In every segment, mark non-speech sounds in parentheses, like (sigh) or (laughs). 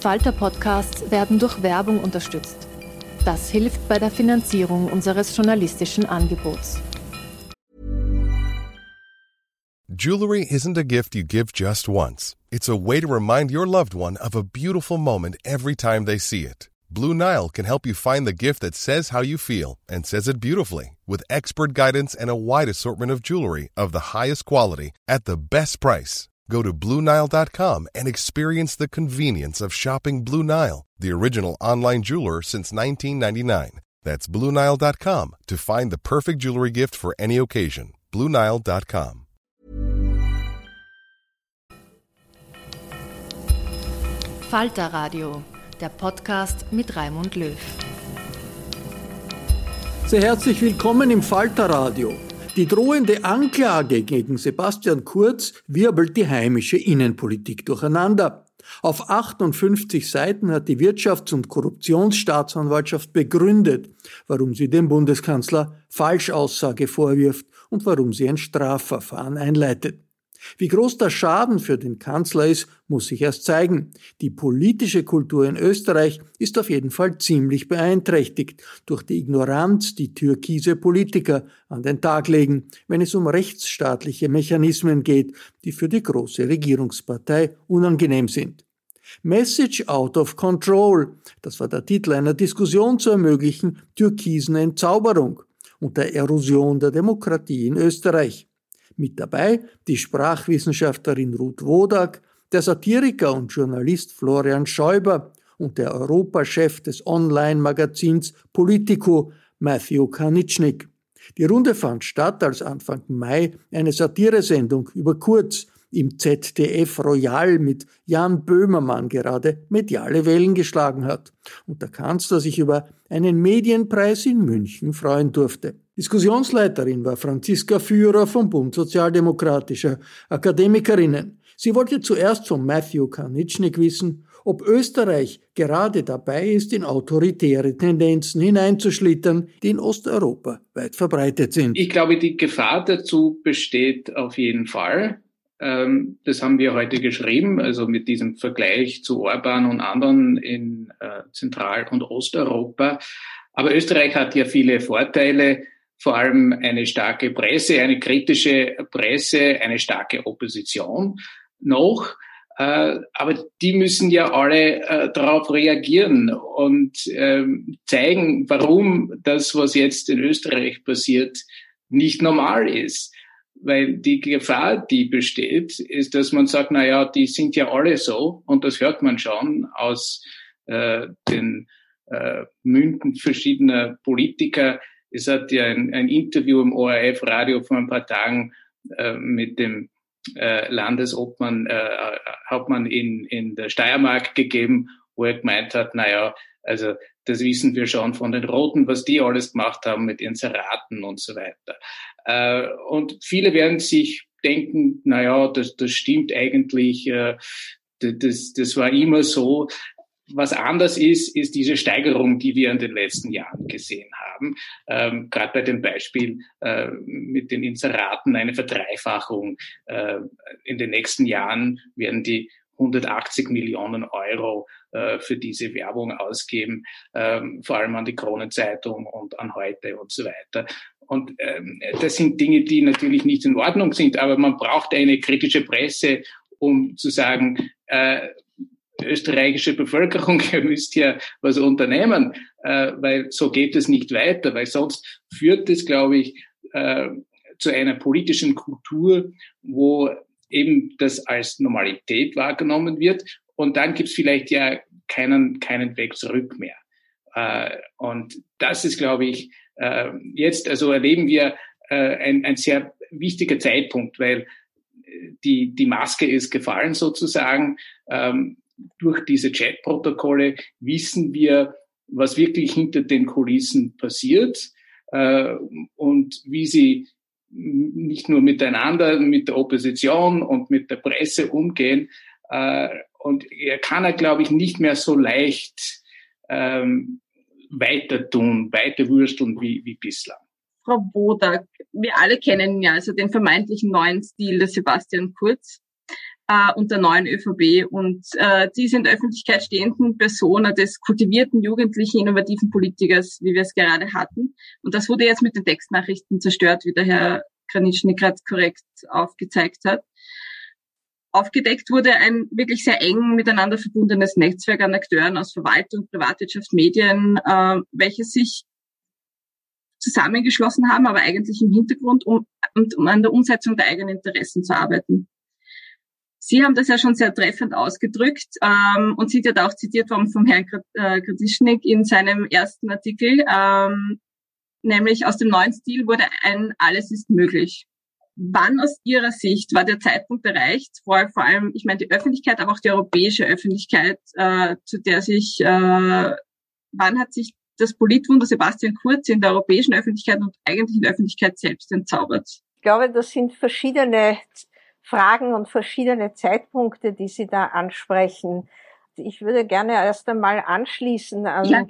Falter-Podcasts werden durch Werbung unterstützt. Das hilft bei der Finanzierung unseres journalistischen Angebots. Jewelry isn't a gift you give just once. It's a way to remind your loved one of a beautiful moment every time they see it. Blue Nile can help you find the gift that says how you feel and says it beautifully with expert guidance and a wide assortment of jewelry of the highest quality at the best price. Go to BlueNile.com and experience the convenience of shopping Blue Nile, the original online jeweler since 1999. That's BlueNile.com to find the perfect jewelry gift for any occasion. BlueNile.com. Falter Radio, der Podcast mit Raimund Löw. Sehr herzlich willkommen im Falter Radio. Die drohende Anklage gegen Sebastian Kurz wirbelt die heimische Innenpolitik durcheinander. Auf 58 Seiten hat die Wirtschafts- und Korruptionsstaatsanwaltschaft begründet, warum sie dem Bundeskanzler Falschaussage vorwirft und warum sie ein Strafverfahren einleitet. Wie groß der Schaden für den Kanzler ist, muss sich erst zeigen. Die politische Kultur in Österreich ist auf jeden Fall ziemlich beeinträchtigt durch die Ignoranz, die türkise Politiker an den Tag legen, wenn es um rechtsstaatliche Mechanismen geht, die für die große Regierungspartei unangenehm sind. Message out of control, das war der Titel einer Diskussion zur möglichen türkisen Entzauberung und der Erosion der Demokratie in Österreich. Mit dabei die Sprachwissenschaftlerin Ruth Wodak, der Satiriker und Journalist Florian Schäuber und der Europachef des Online-Magazins Politico Matthew Kanitschnik. Die Runde fand statt, als Anfang Mai eine Satiresendung über Kurz im ZDF Royal mit Jan Böhmermann gerade mediale Wellen geschlagen hat und der Kanzler sich über einen Medienpreis in München freuen durfte. Diskussionsleiterin war Franziska Führer vom Bund Sozialdemokratischer Akademikerinnen. Sie wollte zuerst von Matthew Karnitschnik wissen, ob Österreich gerade dabei ist, in autoritäre Tendenzen hineinzuschlittern, die in Osteuropa weit verbreitet sind. Ich glaube, die Gefahr dazu besteht auf jeden Fall. Ähm, das haben wir heute geschrieben, also mit diesem Vergleich zu Orban und anderen in äh, Zentral- und Osteuropa. Aber Österreich hat ja viele Vorteile, vor allem eine starke Presse, eine kritische Presse, eine starke Opposition noch. Äh, aber die müssen ja alle äh, darauf reagieren und ähm, zeigen, warum das, was jetzt in Österreich passiert, nicht normal ist. Weil die Gefahr, die besteht, ist, dass man sagt, na ja, die sind ja alle so, und das hört man schon aus äh, den äh, Münden verschiedener Politiker. Es hat ja ein, ein Interview im ORF-Radio vor ein paar Tagen äh, mit dem äh, Landesobmann, äh, Hauptmann in, in der Steiermark gegeben, wo er gemeint hat, na ja, also das wissen wir schon von den Roten, was die alles gemacht haben mit Inseraten und so weiter. Äh, und viele werden sich denken, na ja, das, das stimmt eigentlich, äh, das, das war immer so. Was anders ist, ist diese Steigerung, die wir in den letzten Jahren gesehen haben. Ähm, Gerade bei dem Beispiel äh, mit den Inseraten eine Verdreifachung. Äh, in den nächsten Jahren werden die 180 Millionen Euro äh, für diese Werbung ausgeben, ähm, vor allem an die Kronenzeitung und an heute und so weiter. Und ähm, das sind Dinge, die natürlich nicht in Ordnung sind, aber man braucht eine kritische Presse, um zu sagen, äh, österreichische Bevölkerung, (laughs) ihr müsst ja was unternehmen, äh, weil so geht es nicht weiter, weil sonst führt es, glaube ich, äh, zu einer politischen Kultur, wo eben das als Normalität wahrgenommen wird. Und dann gibt es vielleicht ja keinen, keinen Weg zurück mehr. Äh, und das ist, glaube ich, äh, jetzt, also erleben wir äh, ein, ein sehr wichtiger Zeitpunkt, weil die, die Maske ist gefallen sozusagen. Ähm, durch diese Chat-Protokolle wissen wir, was wirklich hinter den Kulissen passiert äh, und wie sie nicht nur miteinander, mit der Opposition und mit der Presse umgehen. Äh, und er kann er, glaube ich, nicht mehr so leicht ähm, weiter tun, weiter wursteln wie, wie bislang. Frau Wodak, wir alle kennen ja also den vermeintlichen neuen Stil des Sebastian Kurz äh, und der neuen ÖVP. Und äh, diese in der Öffentlichkeit stehenden Persona des kultivierten, jugendlichen, innovativen Politikers, wie wir es gerade hatten. Und das wurde jetzt mit den Textnachrichten zerstört, wie der Herr Granitschnik gerade korrekt aufgezeigt hat. Aufgedeckt wurde ein wirklich sehr eng miteinander verbundenes Netzwerk an Akteuren aus Verwaltung, Privatwirtschaft, Medien, äh, welche sich zusammengeschlossen haben, aber eigentlich im Hintergrund, um, um an der Umsetzung der eigenen Interessen zu arbeiten. Sie haben das ja schon sehr treffend ausgedrückt ähm, und sind ja da auch zitiert worden vom Herrn Kratischnik in seinem ersten Artikel, ähm, nämlich aus dem neuen Stil wurde ein Alles ist möglich. Wann aus Ihrer Sicht war der Zeitpunkt erreicht, wo vor allem, ich meine, die Öffentlichkeit, aber auch die europäische Öffentlichkeit, äh, zu der sich, äh, wann hat sich das Politwunder Sebastian Kurz in der europäischen Öffentlichkeit und eigentlich in der Öffentlichkeit selbst entzaubert? Ich glaube, das sind verschiedene Fragen und verschiedene Zeitpunkte, die Sie da ansprechen. Ich würde gerne erst einmal anschließen an ja,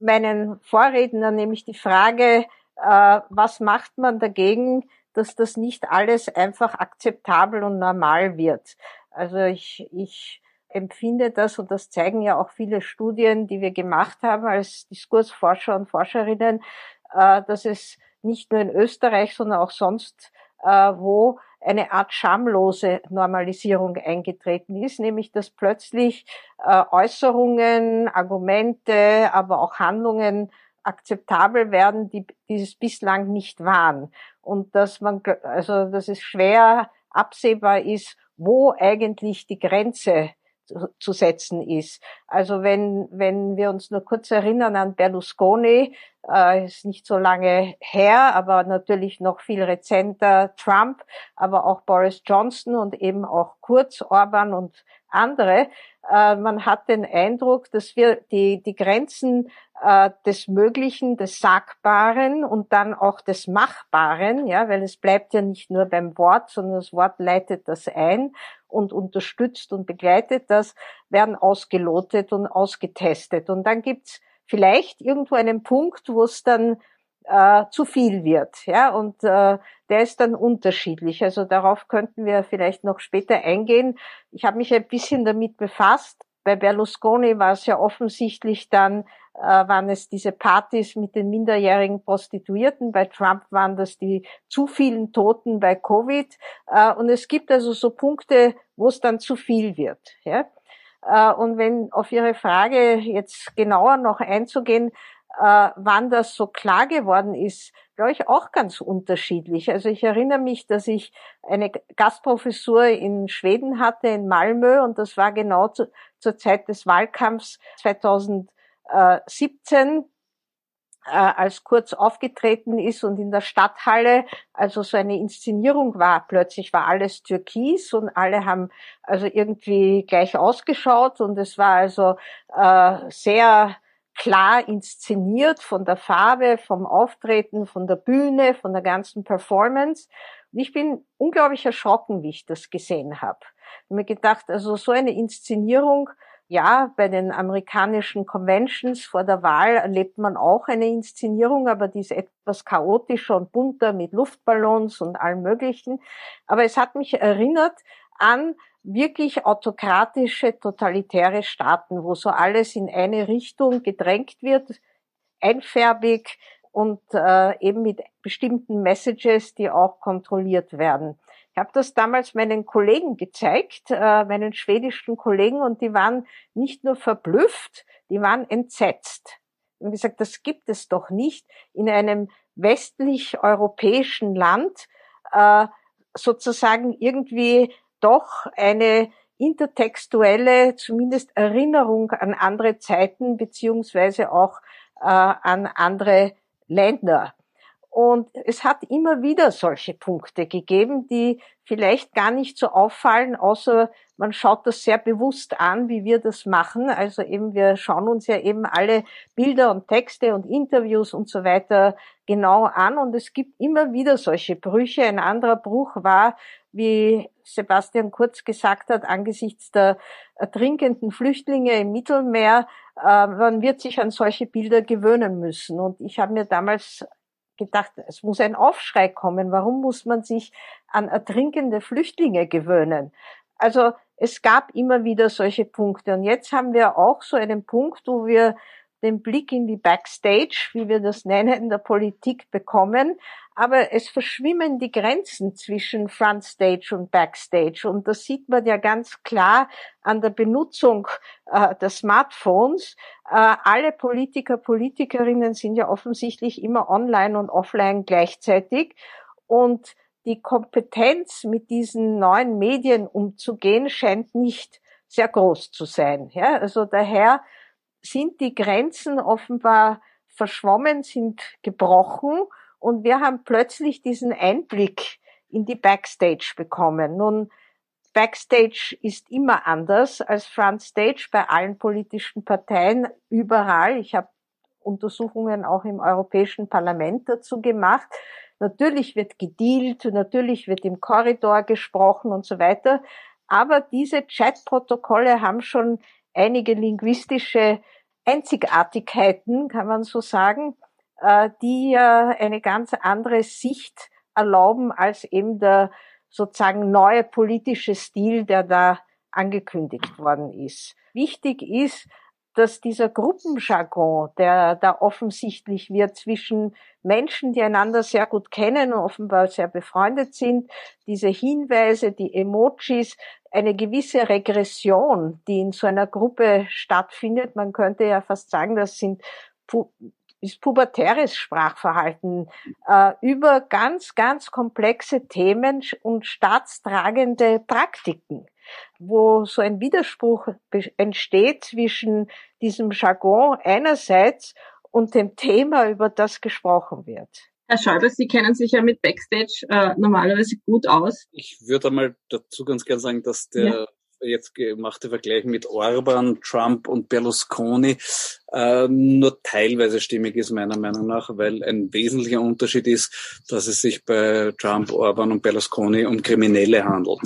meinen Vorredner, nämlich die Frage, äh, was macht man dagegen, dass das nicht alles einfach akzeptabel und normal wird. Also ich, ich empfinde das, und das zeigen ja auch viele Studien, die wir gemacht haben als Diskursforscher und Forscherinnen, äh, dass es nicht nur in Österreich, sondern auch sonst äh, wo eine Art schamlose Normalisierung eingetreten ist, nämlich dass plötzlich äh, Äußerungen, Argumente, aber auch Handlungen akzeptabel werden, die dieses bislang nicht waren. Und dass man, also, dass es schwer absehbar ist, wo eigentlich die Grenze zu setzen ist. Also wenn, wenn wir uns nur kurz erinnern an Berlusconi, äh, ist nicht so lange her, aber natürlich noch viel rezenter Trump, aber auch Boris Johnson und eben auch Kurz, Orban und andere. Äh, man hat den Eindruck, dass wir die, die Grenzen äh, des Möglichen, des Sagbaren und dann auch des Machbaren, ja, weil es bleibt ja nicht nur beim Wort, sondern das Wort leitet das ein und unterstützt und begleitet das, werden ausgelotet und ausgetestet. Und dann gibt's vielleicht irgendwo einen Punkt, wo es dann äh, zu viel wird. Ja, und äh, der ist dann unterschiedlich. Also darauf könnten wir vielleicht noch später eingehen. Ich habe mich ein bisschen damit befasst. Bei Berlusconi war es ja offensichtlich dann, äh, waren es diese Partys mit den minderjährigen Prostituierten. Bei Trump waren das die zu vielen Toten bei Covid. Äh, und es gibt also so Punkte, wo es dann zu viel wird. Ja? Äh, und wenn auf Ihre Frage jetzt genauer noch einzugehen, äh, wann das so klar geworden ist, glaube ich auch ganz unterschiedlich. Also ich erinnere mich, dass ich eine Gastprofessur in Schweden hatte, in Malmö, und das war genau zu, zur Zeit des Wahlkampfs 2017 äh, als Kurz aufgetreten ist und in der Stadthalle also so eine Inszenierung war. Plötzlich war alles türkis und alle haben also irgendwie gleich ausgeschaut und es war also äh, sehr klar inszeniert von der Farbe, vom Auftreten, von der Bühne, von der ganzen Performance. Und ich bin unglaublich erschrocken, wie ich das gesehen habe. Ich habe mir gedacht, also so eine Inszenierung, ja, bei den amerikanischen Conventions vor der Wahl erlebt man auch eine Inszenierung, aber die ist etwas chaotischer und bunter mit Luftballons und allem Möglichen. Aber es hat mich erinnert an wirklich autokratische, totalitäre Staaten, wo so alles in eine Richtung gedrängt wird, einfärbig, und äh, eben mit bestimmten Messages, die auch kontrolliert werden. Ich habe das damals meinen Kollegen gezeigt, äh, meinen schwedischen Kollegen, und die waren nicht nur verblüfft, die waren entsetzt. Und gesagt, das gibt es doch nicht in einem westlich-europäischen Land, äh, sozusagen irgendwie doch eine intertextuelle, zumindest Erinnerung an andere Zeiten beziehungsweise auch äh, an andere Länder. Und es hat immer wieder solche Punkte gegeben, die vielleicht gar nicht so auffallen, außer man schaut das sehr bewusst an, wie wir das machen. Also eben, wir schauen uns ja eben alle Bilder und Texte und Interviews und so weiter genau an. Und es gibt immer wieder solche Brüche. Ein anderer Bruch war, wie Sebastian Kurz gesagt hat, angesichts der ertrinkenden Flüchtlinge im Mittelmeer, äh, man wird sich an solche Bilder gewöhnen müssen. Und ich habe mir damals gedacht, es muss ein Aufschrei kommen. Warum muss man sich an ertrinkende Flüchtlinge gewöhnen? Also es gab immer wieder solche Punkte. Und jetzt haben wir auch so einen Punkt, wo wir den Blick in die Backstage, wie wir das nennen, in der Politik bekommen. Aber es verschwimmen die Grenzen zwischen Frontstage und Backstage. Und das sieht man ja ganz klar an der Benutzung äh, der Smartphones. Äh, alle Politiker, Politikerinnen sind ja offensichtlich immer online und offline gleichzeitig. Und die Kompetenz, mit diesen neuen Medien umzugehen, scheint nicht sehr groß zu sein. Ja, also daher sind die Grenzen offenbar verschwommen, sind gebrochen und wir haben plötzlich diesen Einblick in die Backstage bekommen. Nun, Backstage ist immer anders als Frontstage bei allen politischen Parteien überall. Ich habe Untersuchungen auch im Europäischen Parlament dazu gemacht. Natürlich wird gedealt, natürlich wird im Korridor gesprochen und so weiter. Aber diese Chatprotokolle haben schon einige linguistische Einzigartigkeiten, kann man so sagen, äh, die eine ganz andere Sicht erlauben als eben der sozusagen neue politische Stil, der da angekündigt worden ist. Wichtig ist, dass dieser Gruppenjargon, der da offensichtlich wird zwischen Menschen, die einander sehr gut kennen und offenbar sehr befreundet sind, diese Hinweise, die Emojis, eine gewisse Regression, die in so einer Gruppe stattfindet. Man könnte ja fast sagen, das sind ist pubertäres Sprachverhalten äh, über ganz, ganz komplexe Themen und staatstragende Praktiken, wo so ein Widerspruch entsteht zwischen diesem Jargon einerseits und dem Thema, über das gesprochen wird. Herr Schäuble, Sie kennen sich ja mit Backstage äh, normalerweise gut aus. Ich würde einmal dazu ganz gerne sagen, dass der ja. jetzt gemachte Vergleich mit Orban, Trump und Berlusconi äh, nur teilweise stimmig ist, meiner Meinung nach, weil ein wesentlicher Unterschied ist, dass es sich bei Trump, Orban und Berlusconi um Kriminelle handelt.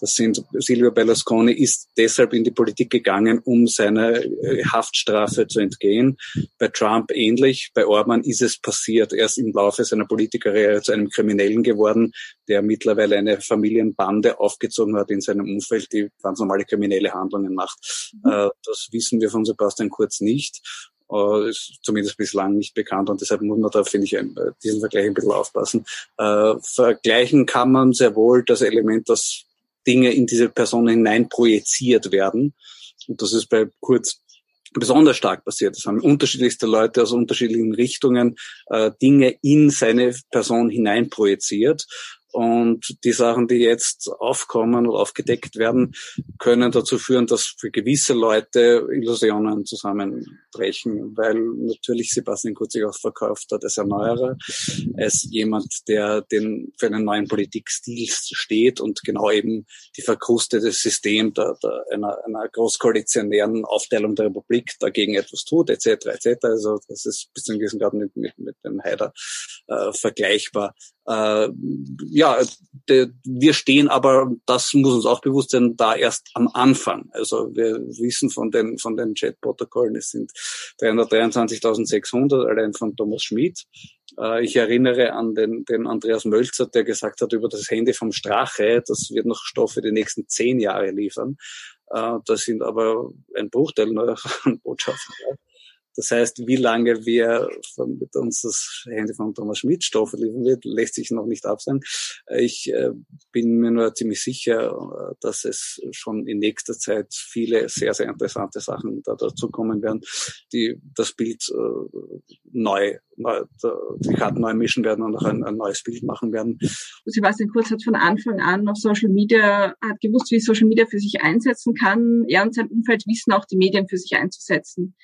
Das sind, Silvio Berlusconi ist deshalb in die Politik gegangen, um seiner äh, Haftstrafe zu entgehen. Bei Trump ähnlich, bei Orban ist es passiert. Er ist im Laufe seiner Politikerkarriere zu einem Kriminellen geworden, der mittlerweile eine Familienbande aufgezogen hat in seinem Umfeld, die ganz normale kriminelle Handlungen macht. Mhm. Äh, das wissen wir von Sebastian Kurz nicht äh, ist zumindest bislang nicht bekannt und deshalb muss man da, finde ich, diesen Vergleich ein bisschen aufpassen. Äh, vergleichen kann man sehr wohl das Element, dass Dinge in diese Person hinein projiziert werden. Und das ist bei Kurz besonders stark passiert. Es haben unterschiedlichste Leute aus unterschiedlichen Richtungen äh, Dinge in seine Person hinein projiziert. Und die Sachen, die jetzt aufkommen oder aufgedeckt werden, können dazu führen, dass für gewisse Leute Illusionen zusammenbrechen, weil natürlich Sebastian Kurz sich auch verkauft hat als Erneuerer, als jemand, der den, für einen neuen Politikstil steht und genau eben die verkrustete System der, der, einer, einer großkoalitionären Aufteilung der Republik dagegen etwas tut, etc. etc. Also das ist bis zu einem gewissen Grad mit, mit, mit dem Haider äh, vergleichbar. Äh, ja, de, wir stehen aber, das muss uns auch bewusst sein, da erst am Anfang. Also wir wissen von den, von den Chat-Protokollen, es sind 323.600 allein von Thomas Schmidt. Äh, ich erinnere an den, den Andreas Mölzer, der gesagt hat über das Handy vom Strache, das wird noch Stoff für die nächsten zehn Jahre liefern. Äh, das sind aber ein Bruchteil neuer (laughs) Botschaften. Das heißt, wie lange wir von, mit uns das Handy von Thomas Schmidt Stoffe liefern wird, lässt sich noch nicht absagen. Ich äh, bin mir nur ziemlich sicher, äh, dass es schon in nächster Zeit viele sehr, sehr interessante Sachen da dazu kommen werden, die das Bild äh, neu, neu die Karten neu mischen werden und auch ein, ein neues Bild machen werden. Sebastian Kurz hat von Anfang an auf Social Media, hat gewusst, wie Social Media für sich einsetzen kann. Er und sein Umfeld wissen auch, die Medien für sich einzusetzen.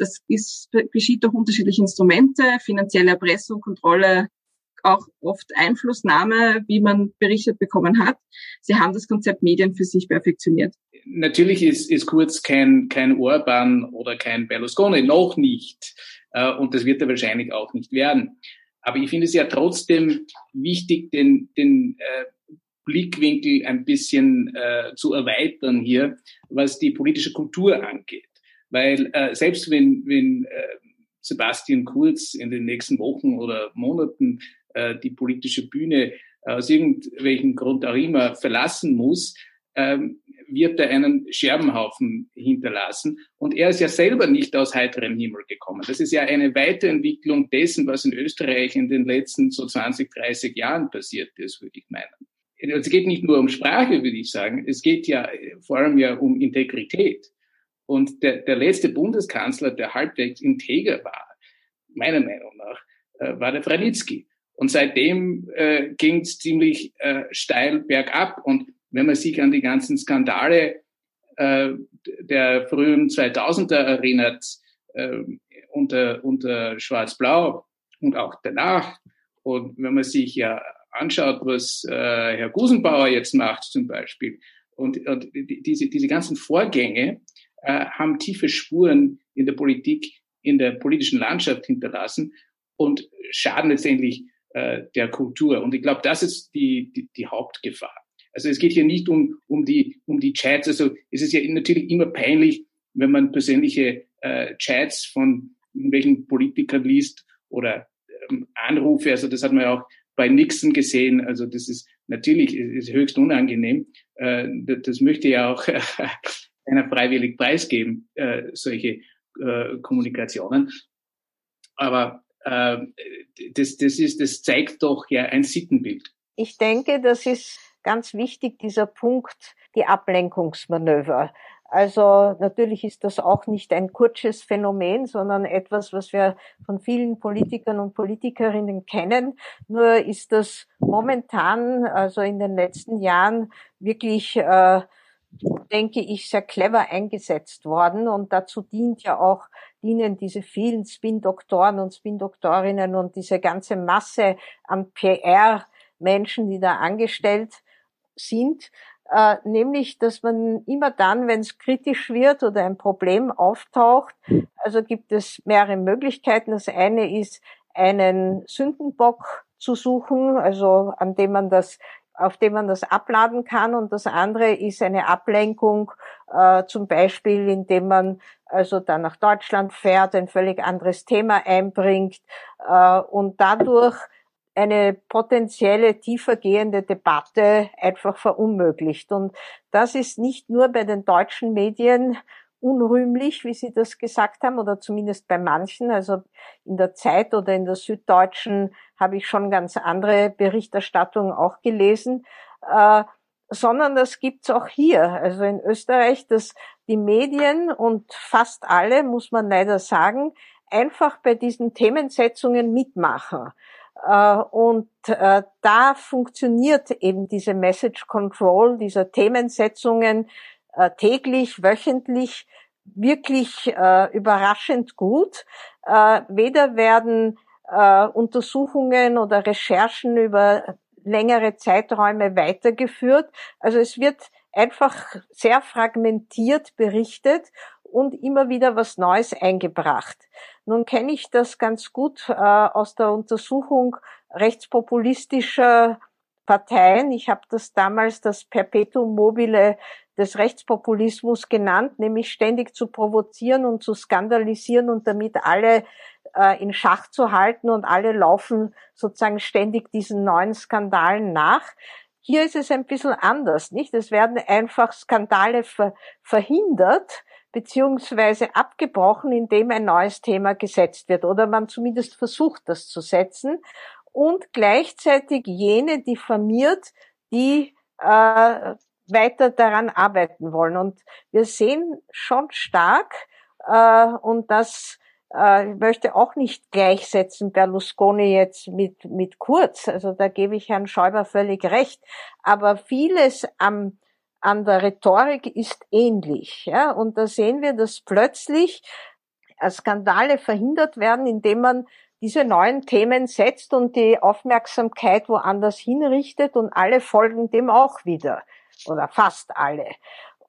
Das ist, geschieht durch unterschiedliche Instrumente, finanzielle Erpressung, Kontrolle, auch oft Einflussnahme, wie man berichtet bekommen hat. Sie haben das Konzept Medien für sich perfektioniert. Natürlich ist, ist Kurz kein, kein Orban oder kein Berlusconi, noch nicht. Äh, und das wird er wahrscheinlich auch nicht werden. Aber ich finde es ja trotzdem wichtig, den, den äh, Blickwinkel ein bisschen äh, zu erweitern hier, was die politische Kultur angeht. Weil äh, selbst wenn, wenn äh, Sebastian Kurz in den nächsten Wochen oder Monaten äh, die politische Bühne aus irgendwelchen Grund auch immer verlassen muss, ähm, wird er einen Scherbenhaufen hinterlassen. Und er ist ja selber nicht aus heiterem Himmel gekommen. Das ist ja eine Weiterentwicklung dessen, was in Österreich in den letzten so 20, 30 Jahren passiert ist, würde ich meinen. Es geht nicht nur um Sprache, würde ich sagen. Es geht ja vor allem ja um Integrität. Und der, der letzte Bundeskanzler, der halbwegs integer war, meiner Meinung nach, äh, war der Franitzky. Und seitdem äh, ging es ziemlich äh, steil bergab. Und wenn man sich an die ganzen Skandale äh, der frühen 2000er erinnert, äh, unter, unter Schwarz-Blau und auch danach, und wenn man sich ja anschaut, was äh, Herr Gusenbauer jetzt macht zum Beispiel, und, und diese, diese ganzen Vorgänge, äh, haben tiefe Spuren in der Politik, in der politischen Landschaft hinterlassen und schaden letztendlich äh, der Kultur. Und ich glaube, das ist die, die, die Hauptgefahr. Also es geht hier nicht um, um, die, um die Chats. Also es ist ja natürlich immer peinlich, wenn man persönliche äh, Chats von irgendwelchen Politikern liest oder ähm, Anrufe. Also das hat man ja auch bei Nixon gesehen. Also das ist natürlich ist höchst unangenehm. Äh, das möchte ja auch (laughs) einer freiwillig preisgeben, äh, solche äh, Kommunikationen. Aber äh, das, das, ist, das zeigt doch ja ein Sittenbild. Ich denke, das ist ganz wichtig, dieser Punkt, die Ablenkungsmanöver. Also natürlich ist das auch nicht ein kurzes Phänomen, sondern etwas, was wir von vielen Politikern und Politikerinnen kennen. Nur ist das momentan, also in den letzten Jahren, wirklich äh, denke ich, sehr clever eingesetzt worden. Und dazu dient ja auch, dienen diese vielen Spin-Doktoren und Spin-Doktorinnen und diese ganze Masse an PR-Menschen, die da angestellt sind. Äh, nämlich, dass man immer dann, wenn es kritisch wird oder ein Problem auftaucht, also gibt es mehrere Möglichkeiten. Das eine ist, einen Sündenbock zu suchen, also an dem man das auf dem man das abladen kann. Und das andere ist eine Ablenkung, äh, zum Beispiel, indem man also dann nach Deutschland fährt, ein völlig anderes Thema einbringt äh, und dadurch eine potenzielle tiefergehende Debatte einfach verunmöglicht. Und das ist nicht nur bei den deutschen Medien unrühmlich, wie Sie das gesagt haben, oder zumindest bei manchen. Also in der Zeit oder in der Süddeutschen habe ich schon ganz andere Berichterstattungen auch gelesen, äh, sondern das gibt's auch hier. Also in Österreich, dass die Medien und fast alle, muss man leider sagen, einfach bei diesen Themensetzungen mitmachen. Äh, und äh, da funktioniert eben diese Message Control dieser Themensetzungen äh, täglich, wöchentlich wirklich äh, überraschend gut. Äh, weder werden äh, Untersuchungen oder Recherchen über längere Zeiträume weitergeführt. Also es wird einfach sehr fragmentiert berichtet und immer wieder was Neues eingebracht. Nun kenne ich das ganz gut äh, aus der Untersuchung rechtspopulistischer Parteien. Ich habe das damals das Perpetuum mobile des Rechtspopulismus genannt, nämlich ständig zu provozieren und zu skandalisieren und damit alle äh, in Schach zu halten und alle laufen sozusagen ständig diesen neuen Skandalen nach. Hier ist es ein bisschen anders, nicht? Es werden einfach Skandale ver verhindert, beziehungsweise abgebrochen, indem ein neues Thema gesetzt wird oder man zumindest versucht, das zu setzen und gleichzeitig jene diffamiert, die äh, weiter daran arbeiten wollen. Und wir sehen schon stark, äh, und das äh, ich möchte auch nicht gleichsetzen Berlusconi jetzt mit, mit Kurz. Also da gebe ich Herrn Schäuber völlig recht. Aber vieles am, an der Rhetorik ist ähnlich. Ja? Und da sehen wir, dass plötzlich Skandale verhindert werden, indem man diese neuen Themen setzt und die Aufmerksamkeit woanders hinrichtet und alle folgen dem auch wieder. Oder fast alle.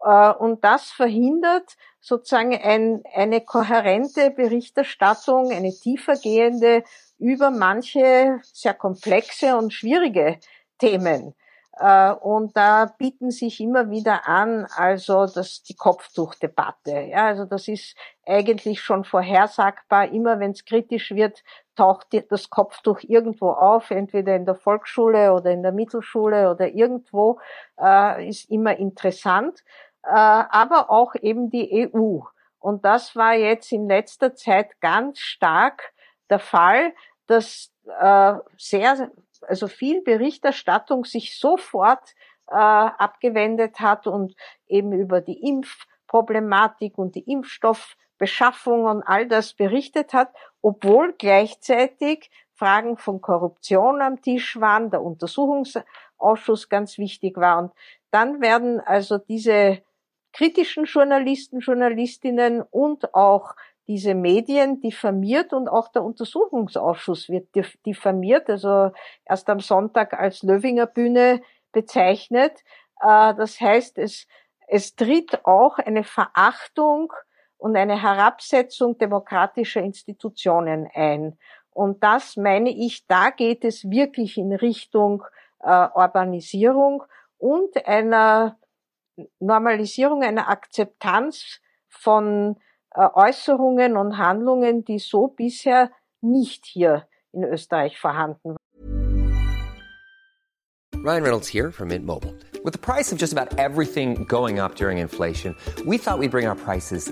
Äh, und das verhindert sozusagen ein, eine kohärente Berichterstattung, eine tiefergehende über manche sehr komplexe und schwierige Themen. Äh, und da bieten sich immer wieder an, also das die Kopftuchdebatte. Ja, also das ist eigentlich schon vorhersagbar. Immer wenn es kritisch wird, taucht das Kopftuch irgendwo auf, entweder in der Volksschule oder in der Mittelschule oder irgendwo. Äh, ist immer interessant, äh, aber auch eben die EU. Und das war jetzt in letzter Zeit ganz stark der Fall, dass äh, sehr also viel Berichterstattung sich sofort äh, abgewendet hat und eben über die Impfproblematik und die Impfstoffbeschaffung und all das berichtet hat, obwohl gleichzeitig Fragen von Korruption am Tisch waren, der Untersuchungsausschuss ganz wichtig war. Und dann werden also diese kritischen Journalisten, Journalistinnen und auch diese Medien diffamiert und auch der Untersuchungsausschuss wird diffamiert, also erst am Sonntag als Löwinger Bühne bezeichnet. Äh, das heißt, es, es tritt auch eine Verachtung und eine Herabsetzung demokratischer Institutionen ein. Und das meine ich, da geht es wirklich in Richtung äh, Urbanisierung und einer Normalisierung, einer Akzeptanz von Äußerungen und Handlungen, die so bisher nicht hier in Österreich vorhanden waren. Ryan Reynolds here from Mint Mobile. With the price of just about everything going up during inflation, we thought we'd bring our prices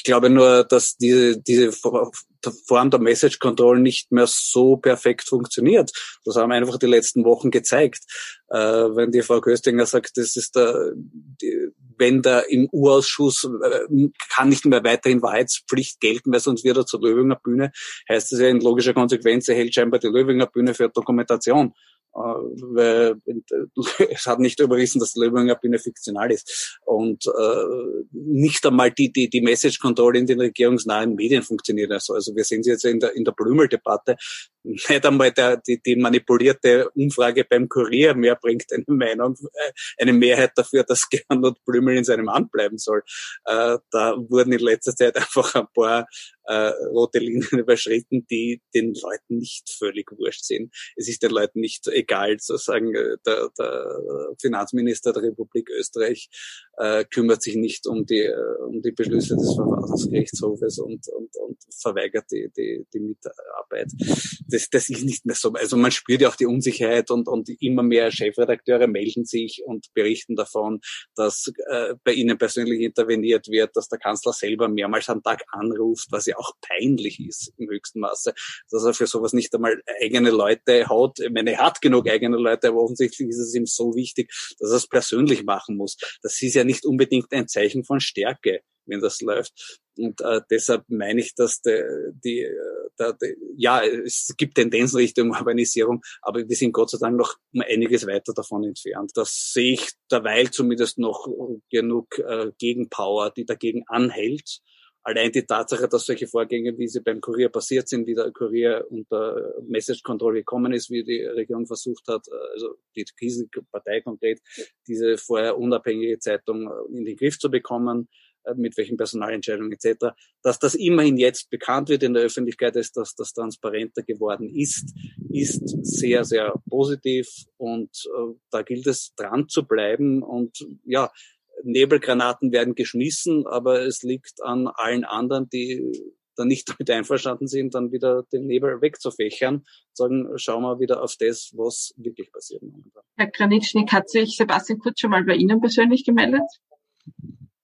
Ich glaube nur, dass diese, diese Form der Message Control nicht mehr so perfekt funktioniert. Das haben einfach die letzten Wochen gezeigt. Äh, wenn die Frau Köstinger sagt, das ist der, die, wenn da im U-Ausschuss äh, kann nicht mehr weiterhin Wahrheitspflicht gelten, weil sonst wird er zur Löwinger Bühne, heißt das ja in logischer Konsequenz, er hält scheinbar die Löwinger Bühne für Dokumentation. Äh, weil (laughs) es hat nicht überrissen, dass die Löwinger Bühne fiktional ist. Und äh, nicht einmal die, die, die Message Control in den regierungsnahen Medien funktioniert. Also, also wir sehen es jetzt in der, in der Blümel-Debatte. Nicht einmal der, die, die manipulierte Umfrage beim Kurier mehr bringt eine Meinung, äh, eine Mehrheit dafür, dass (laughs) Gernot Blümel in seinem Amt bleiben soll. Äh, da wurden in letzter Zeit einfach ein paar äh, rote Linien (laughs) überschritten, die den Leuten nicht völlig wurscht sind. Es ist den Leuten nicht egal, zu sagen, äh, der, der Finanzminister der Republik Österreich äh, kümmert sich nicht um die, äh, um die Beschlüsse des Verfassungsgerichtshofes und, und, und verweigert die, die, die Mitarbeit. Das, das ist nicht mehr so. Also man spürt ja auch die Unsicherheit und, und immer mehr Chefredakteure melden sich und berichten davon, dass äh, bei ihnen persönlich interveniert wird, dass der Kanzler selber mehrmals am Tag anruft, was ja auch peinlich ist im höchsten Maße, dass er für sowas nicht einmal eigene Leute hat. Ich meine, er hat genug eigene Leute, aber offensichtlich ist es ihm so wichtig, dass er es persönlich machen muss. Das ist ja nicht unbedingt ein Zeichen von Stärke, wenn das läuft. Und äh, deshalb meine ich, dass die, die, der, die, ja, es gibt Tendenzen Richtung Urbanisierung, aber wir sind Gott sei Dank noch einiges weiter davon entfernt. Das sehe ich derweil zumindest noch genug äh, Gegenpower, die dagegen anhält allein die Tatsache, dass solche Vorgänge, wie sie beim Kurier passiert sind, wie der Kurier unter Message Control gekommen ist, wie die Regierung versucht hat, also die Krisenpartei konkret, diese vorher unabhängige Zeitung in den Griff zu bekommen, äh, mit welchen Personalentscheidungen etc., dass das immerhin jetzt bekannt wird in der Öffentlichkeit, ist, dass das transparenter geworden ist, ist sehr, sehr positiv und äh, da gilt es dran zu bleiben und ja, Nebelgranaten werden geschmissen, aber es liegt an allen anderen, die dann nicht (laughs) damit einverstanden sind, dann wieder den Nebel wegzufächern, sagen, schauen wir wieder auf das, was wirklich passiert. Herr Granitschnik, hat sich Sebastian Kurz schon mal bei Ihnen persönlich gemeldet?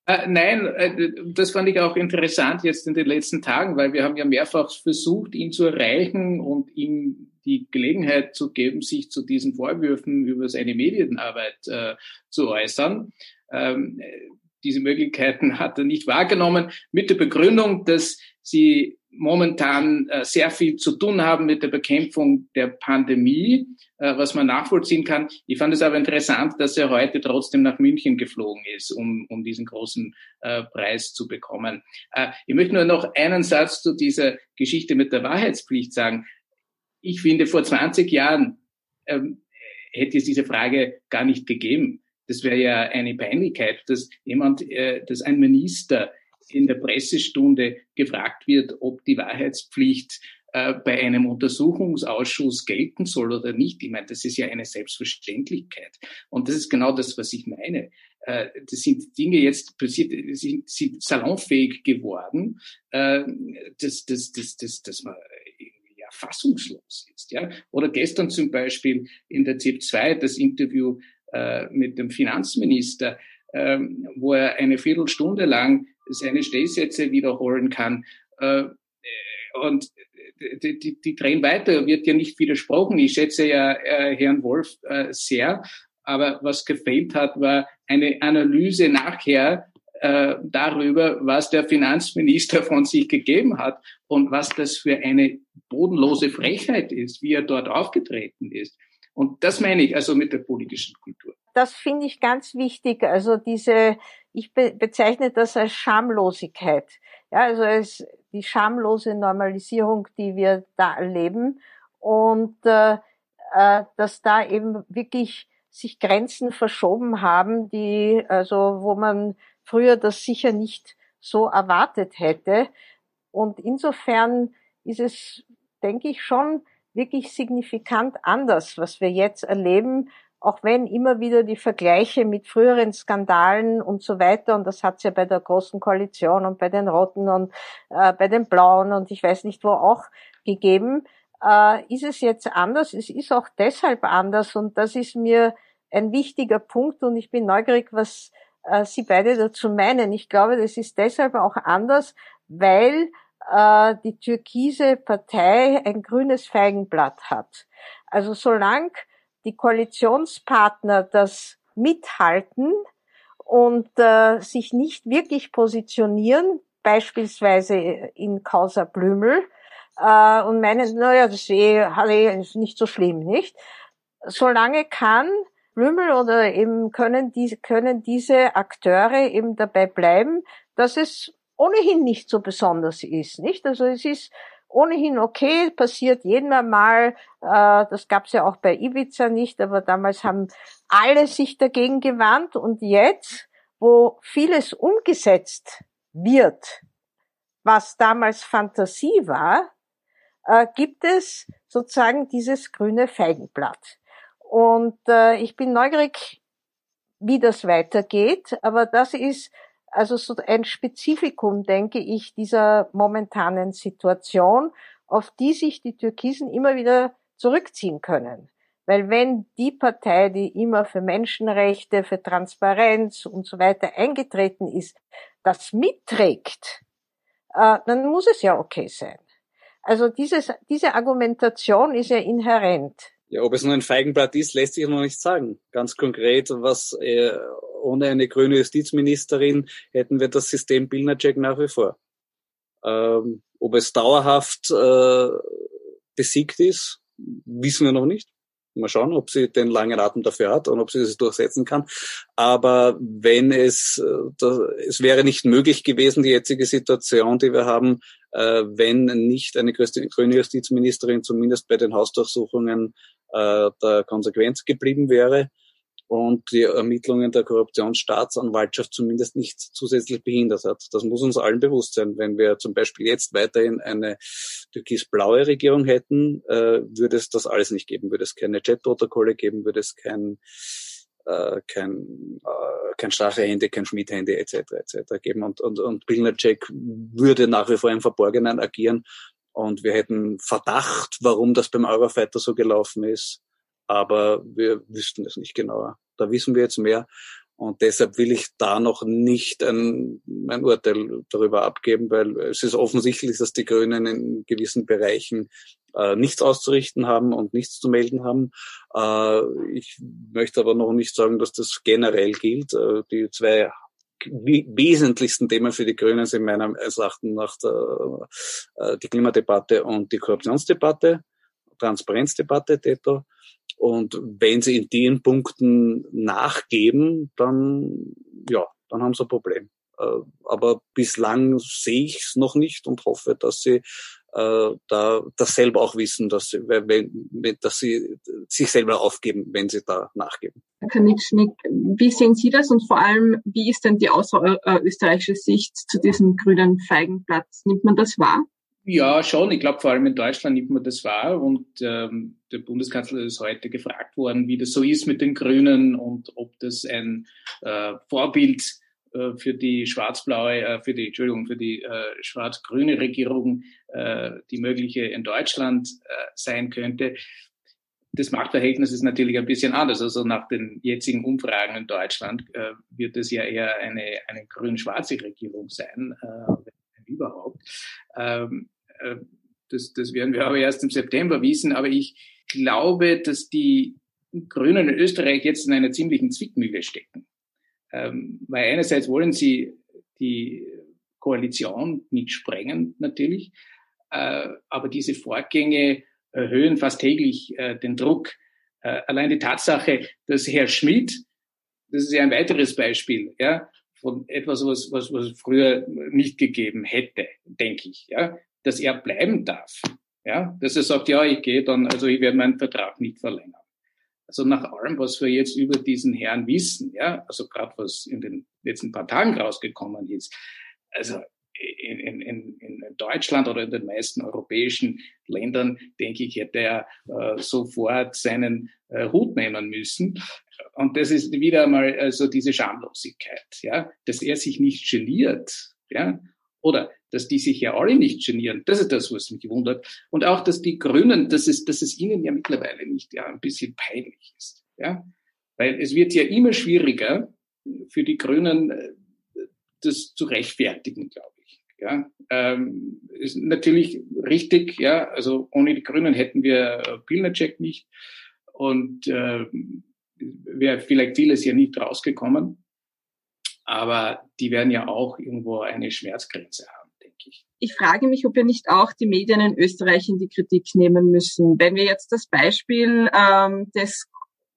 Äh, nein, äh, das fand ich auch interessant jetzt in den letzten Tagen, weil wir haben ja mehrfach versucht, ihn zu erreichen und ihm die Gelegenheit zu geben, sich zu diesen Vorwürfen über seine Medienarbeit äh, zu äußern. Ähm, diese Möglichkeiten hat er nicht wahrgenommen, mit der Begründung, dass sie momentan äh, sehr viel zu tun haben mit der Bekämpfung der Pandemie, äh, was man nachvollziehen kann. Ich fand es aber interessant, dass er heute trotzdem nach München geflogen ist, um, um diesen großen äh, Preis zu bekommen. Äh, ich möchte nur noch einen Satz zu dieser Geschichte mit der Wahrheitspflicht sagen. Ich finde, vor 20 Jahren ähm, hätte es diese Frage gar nicht gegeben. Das wäre ja eine Peinlichkeit, dass jemand, äh, dass ein Minister in der Pressestunde gefragt wird, ob die Wahrheitspflicht äh, bei einem Untersuchungsausschuss gelten soll oder nicht. Ich meine, das ist ja eine Selbstverständlichkeit. Und das ist genau das, was ich meine. Äh, das sind Dinge jetzt passiert, sind, sind salonfähig geworden, äh, dass, dass, dass, dass, dass man irgendwie ja fassungslos ist. Ja? Oder gestern zum Beispiel in der ZIP 2 das Interview äh, mit dem Finanzminister, ähm, wo er eine Viertelstunde lang seine Stehsätze wiederholen kann. Äh, und die, die, die drehen weiter, wird ja nicht widersprochen. Ich schätze ja äh, Herrn Wolf äh, sehr, aber was gefehlt hat, war eine Analyse nachher äh, darüber, was der Finanzminister von sich gegeben hat und was das für eine bodenlose Frechheit ist, wie er dort aufgetreten ist. Und das meine ich also mit der politischen Kultur. Das finde ich ganz wichtig. Also diese, ich be bezeichne das als Schamlosigkeit. Ja, also als die schamlose Normalisierung, die wir da erleben und äh, äh, dass da eben wirklich sich Grenzen verschoben haben, die also wo man früher das sicher nicht so erwartet hätte. Und insofern ist es, denke ich, schon wirklich signifikant anders, was wir jetzt erleben, auch wenn immer wieder die Vergleiche mit früheren Skandalen und so weiter, und das hat es ja bei der Großen Koalition und bei den Roten und äh, bei den Blauen und ich weiß nicht wo auch gegeben, äh, ist es jetzt anders. Es ist auch deshalb anders und das ist mir ein wichtiger Punkt und ich bin neugierig, was äh, Sie beide dazu meinen. Ich glaube, das ist deshalb auch anders, weil äh, die türkise Partei ein grünes Feigenblatt hat. Also solange die Koalitionspartner das mithalten und äh, sich nicht wirklich positionieren, beispielsweise in Causa Blümel, äh, und meinen, naja, das ist eh, ist nicht so schlimm, nicht? Solange kann Blümel oder eben können, die, können diese Akteure eben dabei bleiben, dass es ohnehin nicht so besonders ist, nicht? Also es ist ohnehin okay, passiert jeden einmal, äh, das gab's ja auch bei Ibiza nicht, aber damals haben alle sich dagegen gewandt und jetzt, wo vieles umgesetzt wird, was damals Fantasie war, äh, gibt es sozusagen dieses grüne Feigenblatt. Und äh, ich bin neugierig, wie das weitergeht, aber das ist also so ein Spezifikum, denke ich, dieser momentanen Situation, auf die sich die Türkisen immer wieder zurückziehen können. Weil wenn die Partei, die immer für Menschenrechte, für Transparenz und so weiter eingetreten ist, das mitträgt, äh, dann muss es ja okay sein. Also dieses, diese Argumentation ist ja inhärent. Ja, ob es nur ein Feigenblatt ist, lässt sich noch nicht sagen. Ganz konkret, was äh, ohne eine grüne Justizministerin hätten wir das System Billnercheck nach wie vor. Ähm, ob es dauerhaft äh, besiegt ist, wissen wir noch nicht. Mal schauen, ob sie den langen Atem dafür hat und ob sie das durchsetzen kann. Aber wenn es, äh, das, es wäre nicht möglich gewesen, die jetzige Situation, die wir haben, äh, wenn nicht eine grüne Justizministerin zumindest bei den Hausdurchsuchungen äh, der Konsequenz geblieben wäre. Und die Ermittlungen der Korruptionsstaatsanwaltschaft zumindest nicht zusätzlich behindert hat. Das muss uns allen bewusst sein. Wenn wir zum Beispiel jetzt weiterhin eine türkis-blaue Regierung hätten, äh, würde es das alles nicht geben, würde es keine Chat-Protokolle geben, würde es kein äh, kein, äh, kein Strache-Handy, kein Schmied-Handy etc. etc. geben und, und, und Billnercheck würde nach wie vor im Verborgenen agieren und wir hätten Verdacht, warum das beim Eurofighter so gelaufen ist, aber wir wüssten es nicht genauer. Da wissen wir jetzt mehr und deshalb will ich da noch nicht ein, ein Urteil darüber abgeben, weil es ist offensichtlich, dass die Grünen in gewissen Bereichen äh, nichts auszurichten haben und nichts zu melden haben. Äh, ich möchte aber noch nicht sagen, dass das generell gilt. Äh, die zwei wesentlichsten Themen für die Grünen sind meiner Erachtens nach der, äh, die Klimadebatte und die Korruptionsdebatte, Transparenzdebatte, TETO. Und wenn sie in den Punkten nachgeben, dann, ja, dann haben sie ein Problem. Äh, aber bislang sehe ich es noch nicht und hoffe, dass sie äh, da das selber auch wissen, dass sie, wenn, dass sie sich selber aufgeben, wenn sie da nachgeben. Herr Kanitschnik, wie sehen Sie das und vor allem, wie ist denn die außerösterreichische Sicht zu diesem grünen Feigenplatz? Nimmt man das wahr? Ja, schon. Ich glaube, vor allem in Deutschland nimmt man das wahr. Und ähm, der Bundeskanzler ist heute gefragt worden, wie das so ist mit den Grünen und ob das ein äh, Vorbild äh, für die schwarz-blaue, äh, für die, Entschuldigung, für die äh, schwarz-grüne Regierung, äh, die mögliche in Deutschland äh, sein könnte. Das Machtverhältnis ist natürlich ein bisschen anders. Also nach den jetzigen Umfragen in Deutschland äh, wird es ja eher eine, eine grün-schwarze Regierung sein, äh, überhaupt. Ähm, äh, das, das werden wir aber erst im September wissen. Aber ich glaube, dass die Grünen in Österreich jetzt in einer ziemlichen Zwickmühle stecken. Ähm, weil einerseits wollen sie die Koalition nicht sprengen, natürlich, äh, aber diese Vorgänge erhöhen fast täglich äh, den Druck. Äh, allein die Tatsache, dass Herr Schmidt, das ist ja ein weiteres Beispiel, ja, von etwas, was, was, was früher nicht gegeben hätte, denke ich, ja dass er bleiben darf. Ja, dass er sagt, ja, ich gehe dann, also ich werde meinen Vertrag nicht verlängern. Also nach allem, was wir jetzt über diesen Herrn wissen, ja, also gerade was in den letzten paar Tagen rausgekommen ist, also in, in, in Deutschland oder in den meisten europäischen Ländern, denke ich, hätte er äh, sofort seinen äh, Hut nehmen müssen. Und das ist wieder einmal also diese Schamlosigkeit, ja, dass er sich nicht geniert, ja, oder dass die sich ja alle nicht genieren. Das ist das, was mich wundert. Und auch, dass die Grünen, dass es, dass es ihnen ja mittlerweile nicht ja ein bisschen peinlich ist. Ja? Weil es wird ja immer schwieriger für die Grünen, äh, das zu rechtfertigen, glaube ich. Ja, ähm, ist natürlich richtig, ja, also ohne die Grünen hätten wir äh, Pilnacek nicht und äh, wäre vielleicht vieles ja nicht rausgekommen aber die werden ja auch irgendwo eine Schmerzgrenze haben, ich. Ich frage mich, ob wir nicht auch die Medien in Österreich in die Kritik nehmen müssen. Wenn wir jetzt das Beispiel ähm, des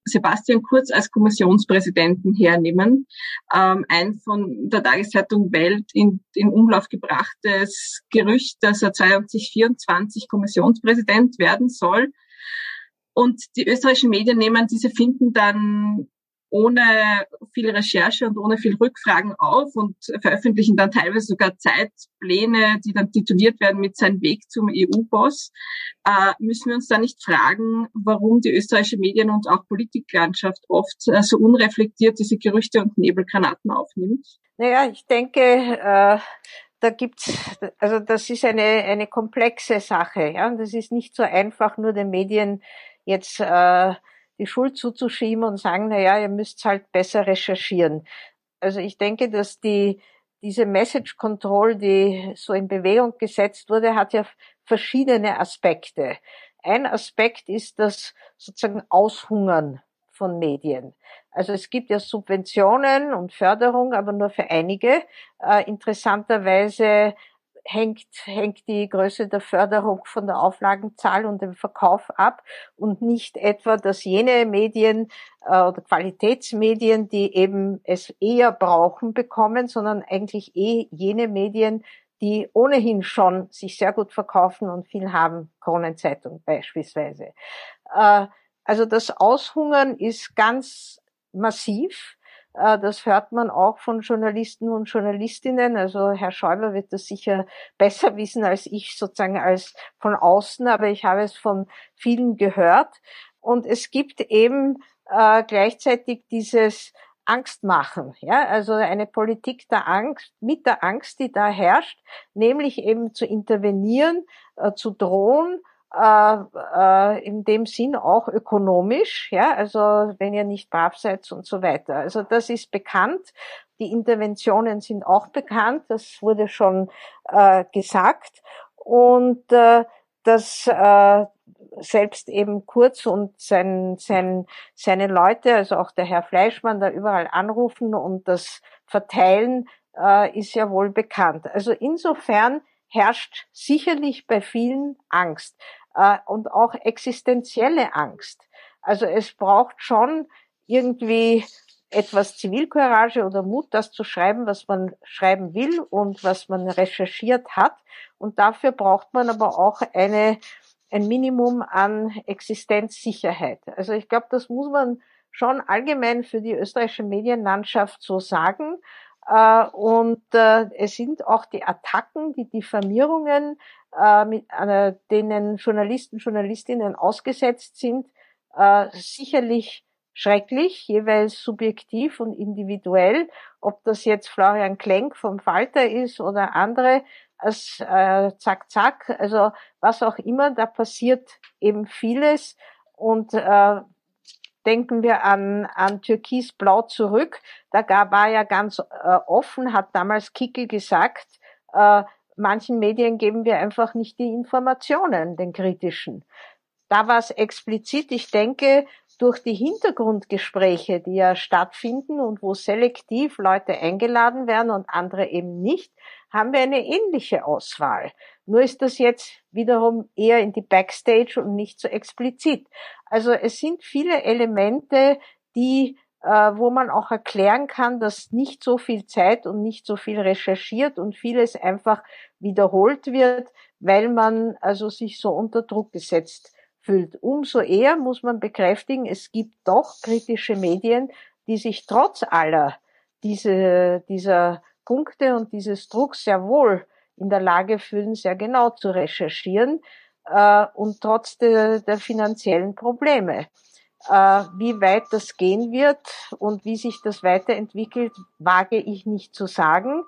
Sebastian Kurz als Kommissionspräsidenten hernehmen, ähm, ein von der Tageszeitung Welt in, in Umlauf gebrachtes Gerücht, dass er 2024 Kommissionspräsident werden soll. Und die österreichischen Medien nehmen diese Finden dann ohne viel Recherche und ohne viel Rückfragen auf und veröffentlichen dann teilweise sogar Zeitpläne, die dann tituliert werden mit seinem Weg zum EU-Boss. Äh, müssen wir uns da nicht fragen, warum die österreichische Medien und auch Politiklandschaft oft äh, so unreflektiert diese Gerüchte und Nebelgranaten aufnimmt? Naja, ich denke, äh, da gibt's, also das ist eine, eine komplexe Sache. Ja? Das ist nicht so einfach, nur den Medien jetzt äh, die Schuld zuzuschieben und sagen, na ja, ihr müsst halt besser recherchieren. Also ich denke, dass die, diese Message Control, die so in Bewegung gesetzt wurde, hat ja verschiedene Aspekte. Ein Aspekt ist das sozusagen Aushungern von Medien. Also es gibt ja Subventionen und Förderung, aber nur für einige. Äh, interessanterweise hängt, hängt die Größe der Förderung von der Auflagenzahl und dem Verkauf ab und nicht etwa, dass jene Medien äh, oder Qualitätsmedien, die eben es eher brauchen, bekommen, sondern eigentlich eh jene Medien, die ohnehin schon sich sehr gut verkaufen und viel haben, Kronenzeitung beispielsweise. Äh, also das Aushungern ist ganz massiv. Äh, das hört man auch von Journalisten und Journalistinnen. Also Herr Schäuber wird das sicher besser wissen als ich sozusagen als von außen, aber ich habe es von vielen gehört. Und es gibt eben äh, gleichzeitig dieses Angst machen. Ja, also eine Politik der Angst, mit der Angst, die da herrscht, nämlich eben zu intervenieren, äh, zu drohen, äh, äh, in dem Sinn auch ökonomisch, ja, also wenn ihr nicht brav seid und so weiter. Also das ist bekannt. Die Interventionen sind auch bekannt, das wurde schon äh, gesagt. Und äh, dass äh, selbst eben Kurz und sein, sein, seine Leute, also auch der Herr Fleischmann, da überall anrufen und das verteilen, äh, ist ja wohl bekannt. Also insofern herrscht sicherlich bei vielen Angst äh, und auch existenzielle Angst. Also es braucht schon irgendwie etwas Zivilcourage oder Mut, das zu schreiben, was man schreiben will und was man recherchiert hat. Und dafür braucht man aber auch eine ein Minimum an Existenzsicherheit. Also ich glaube, das muss man schon allgemein für die österreichische Medienlandschaft so sagen. Äh, und äh, es sind auch die Attacken, die Diffamierungen, äh, mit, denen Journalisten, Journalistinnen ausgesetzt sind, sicherlich schrecklich, jeweils subjektiv und individuell. Ob das jetzt Florian Klenk vom Falter ist oder andere, als äh, zack, zack, also was auch immer, da passiert eben vieles. Und äh, denken wir an, an Türkis-Blau zurück, da gab, war ja ganz äh, offen, hat damals Kickel gesagt, äh, manchen Medien geben wir einfach nicht die Informationen, den kritischen. Da war es explizit, ich denke, durch die Hintergrundgespräche, die ja stattfinden und wo selektiv Leute eingeladen werden und andere eben nicht, haben wir eine ähnliche Auswahl. Nur ist das jetzt wiederum eher in die Backstage und nicht so explizit. Also es sind viele Elemente, die wo man auch erklären kann, dass nicht so viel Zeit und nicht so viel recherchiert und vieles einfach wiederholt wird, weil man also sich so unter Druck gesetzt fühlt. Umso eher muss man bekräftigen, es gibt doch kritische Medien, die sich trotz aller diese, dieser Punkte und dieses Drucks sehr wohl in der Lage fühlen, sehr genau zu recherchieren äh, und trotz de, der finanziellen Probleme. Äh, wie weit das gehen wird und wie sich das weiterentwickelt, wage ich nicht zu sagen.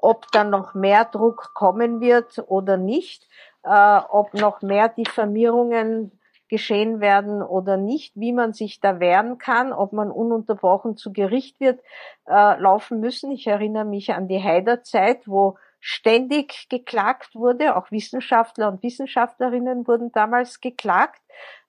Ob dann noch mehr Druck kommen wird oder nicht, äh, ob noch mehr Diffamierungen geschehen werden oder nicht, wie man sich da wehren kann, ob man ununterbrochen zu Gericht wird äh, laufen müssen. Ich erinnere mich an die Haider-Zeit, wo ständig geklagt wurde, auch Wissenschaftler und Wissenschaftlerinnen wurden damals geklagt.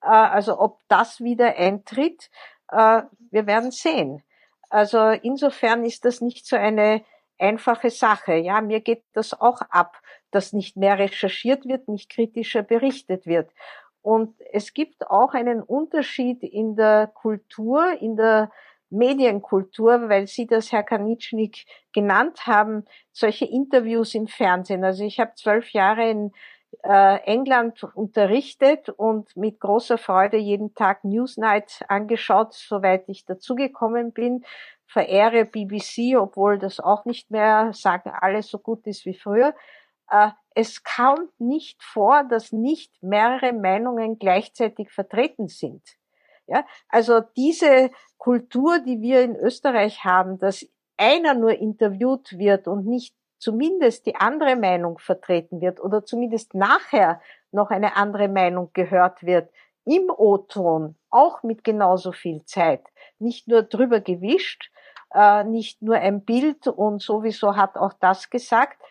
Äh, also ob das wieder eintritt, äh, wir werden sehen. Also insofern ist das nicht so eine einfache Sache. Ja, mir geht das auch ab, dass nicht mehr recherchiert wird, nicht kritischer berichtet wird. Und es gibt auch einen Unterschied in der Kultur, in der Medienkultur, weil Sie das, Herr Kanitschnik, genannt haben, solche Interviews im Fernsehen. Also ich habe zwölf Jahre in äh, England unterrichtet und mit großer Freude jeden Tag Newsnight angeschaut, soweit ich dazugekommen bin. Verehre BBC, obwohl das auch nicht mehr sagen alles so gut ist wie früher. Äh, es kommt nicht vor, dass nicht mehrere Meinungen gleichzeitig vertreten sind. Ja, also diese Kultur, die wir in Österreich haben, dass einer nur interviewt wird und nicht zumindest die andere Meinung vertreten wird oder zumindest nachher noch eine andere Meinung gehört wird, im O-Ton, auch mit genauso viel Zeit, nicht nur drüber gewischt, äh, nicht nur ein Bild und sowieso hat auch das gesagt,